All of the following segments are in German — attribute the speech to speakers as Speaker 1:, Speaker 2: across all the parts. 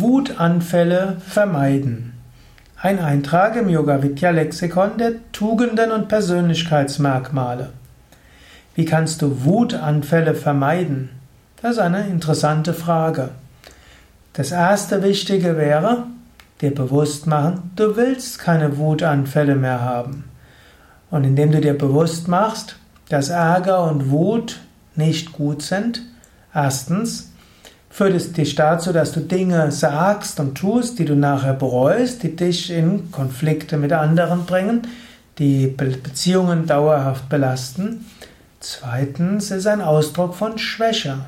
Speaker 1: Wutanfälle vermeiden. Ein Eintrag im Yoga Vidya Lexikon der Tugenden und Persönlichkeitsmerkmale. Wie kannst du Wutanfälle vermeiden? Das ist eine interessante Frage. Das erste Wichtige wäre, dir bewusst machen, du willst keine Wutanfälle mehr haben. Und indem du dir bewusst machst, dass Ärger und Wut nicht gut sind, erstens, führt es dich dazu, dass du Dinge sagst und tust, die du nachher bereust, die dich in Konflikte mit anderen bringen, die Beziehungen dauerhaft belasten. Zweitens ist ein Ausdruck von Schwäche.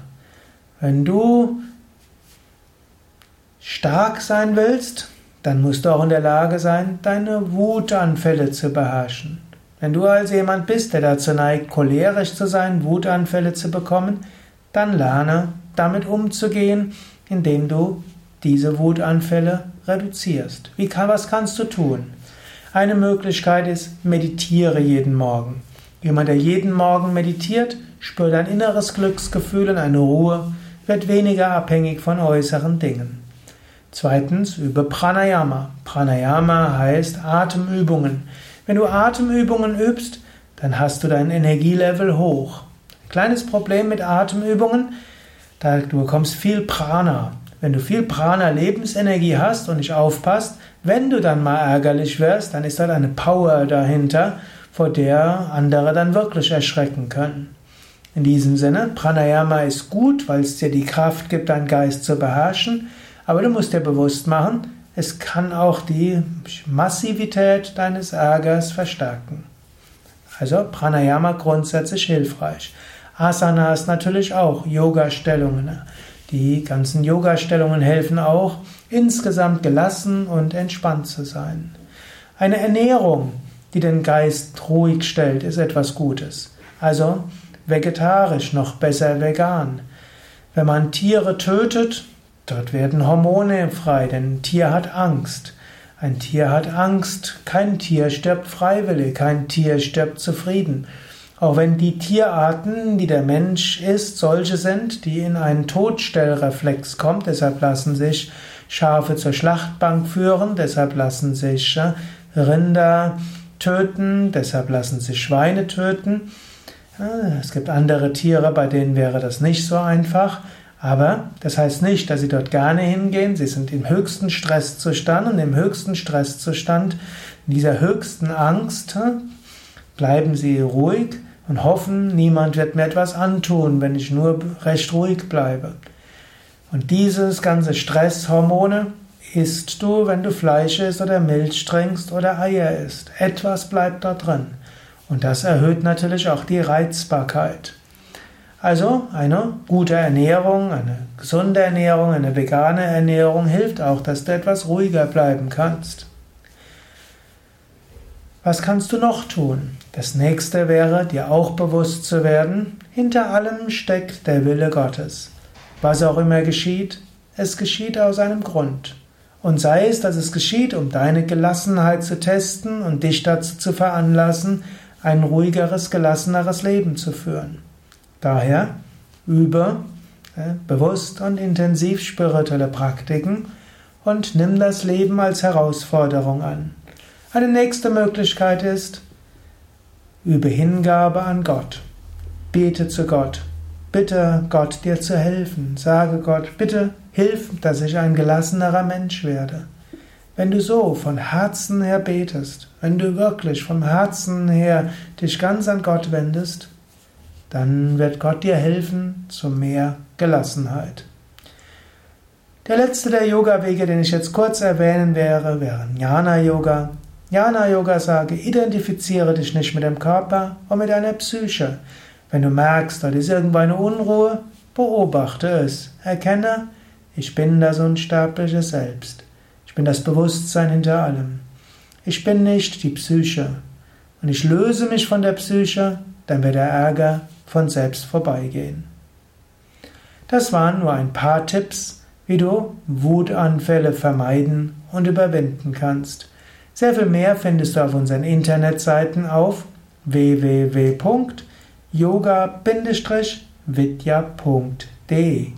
Speaker 1: Wenn du stark sein willst, dann musst du auch in der Lage sein, deine Wutanfälle zu beherrschen. Wenn du also jemand bist, der dazu neigt, cholerisch zu sein, Wutanfälle zu bekommen, dann lerne damit umzugehen, indem du diese Wutanfälle reduzierst. Wie kann, was kannst du tun? Eine Möglichkeit ist, meditiere jeden Morgen. Jemand, der jeden Morgen meditiert, spürt ein inneres Glücksgefühl und eine Ruhe, wird weniger abhängig von äußeren Dingen. Zweitens, übe Pranayama. Pranayama heißt Atemübungen. Wenn du Atemübungen übst, dann hast du dein Energielevel hoch. Ein kleines Problem mit Atemübungen, Du bekommst viel Prana. Wenn du viel Prana Lebensenergie hast und nicht aufpasst, wenn du dann mal ärgerlich wirst, dann ist da eine Power dahinter, vor der andere dann wirklich erschrecken können. In diesem Sinne, Pranayama ist gut, weil es dir die Kraft gibt, deinen Geist zu beherrschen, aber du musst dir bewusst machen, es kann auch die Massivität deines Ärgers verstärken. Also Pranayama grundsätzlich hilfreich. Asanas natürlich auch, Yoga-Stellungen. Die ganzen Yoga-Stellungen helfen auch, insgesamt gelassen und entspannt zu sein. Eine Ernährung, die den Geist ruhig stellt, ist etwas Gutes. Also vegetarisch, noch besser vegan. Wenn man Tiere tötet, dort werden Hormone frei, denn ein Tier hat Angst. Ein Tier hat Angst, kein Tier stirbt freiwillig, kein Tier stirbt zufrieden. Auch wenn die Tierarten, die der Mensch isst, solche sind, die in einen Todstellreflex kommt, deshalb lassen sich Schafe zur Schlachtbank führen, deshalb lassen sich äh, Rinder töten, deshalb lassen sich Schweine töten. Es gibt andere Tiere, bei denen wäre das nicht so einfach. Aber das heißt nicht, dass sie dort gerne hingehen. Sie sind im höchsten Stresszustand und im höchsten Stresszustand, in dieser höchsten Angst, äh, bleiben sie ruhig und hoffen, niemand wird mir etwas antun, wenn ich nur recht ruhig bleibe. Und dieses ganze Stresshormone isst du, wenn du Fleisch isst oder Milch trinkst oder Eier isst. Etwas bleibt da drin. Und das erhöht natürlich auch die Reizbarkeit. Also eine gute Ernährung, eine gesunde Ernährung, eine vegane Ernährung hilft auch, dass du etwas ruhiger bleiben kannst. Was kannst du noch tun? Das nächste wäre, dir auch bewusst zu werden, hinter allem steckt der Wille Gottes. Was auch immer geschieht, es geschieht aus einem Grund. Und sei es, dass es geschieht, um deine Gelassenheit zu testen und dich dazu zu veranlassen, ein ruhigeres, gelasseneres Leben zu führen. Daher übe äh, bewusst und intensiv spirituelle Praktiken und nimm das Leben als Herausforderung an. Eine nächste Möglichkeit ist, übe Hingabe an Gott. Bete zu Gott. Bitte Gott dir zu helfen. Sage Gott, bitte hilf, dass ich ein gelassenerer Mensch werde. Wenn du so von Herzen her betest, wenn du wirklich vom Herzen her dich ganz an Gott wendest, dann wird Gott dir helfen zu mehr Gelassenheit. Der letzte der Yoga-Wege, den ich jetzt kurz erwähnen wäre, wäre Jnana Yoga. Jnana Yoga sage, identifiziere dich nicht mit dem Körper und mit deiner Psyche. Wenn du merkst, da ist irgendwo eine Unruhe, beobachte es. Erkenne, ich bin das unsterbliche Selbst. Ich bin das Bewusstsein hinter allem. Ich bin nicht die Psyche. Und ich löse mich von der Psyche, dann wird der Ärger von selbst vorbeigehen. Das waren nur ein paar Tipps, wie du Wutanfälle vermeiden und überwinden kannst. Sehr viel mehr findest du auf unseren Internetseiten auf www.yoga-vidya.de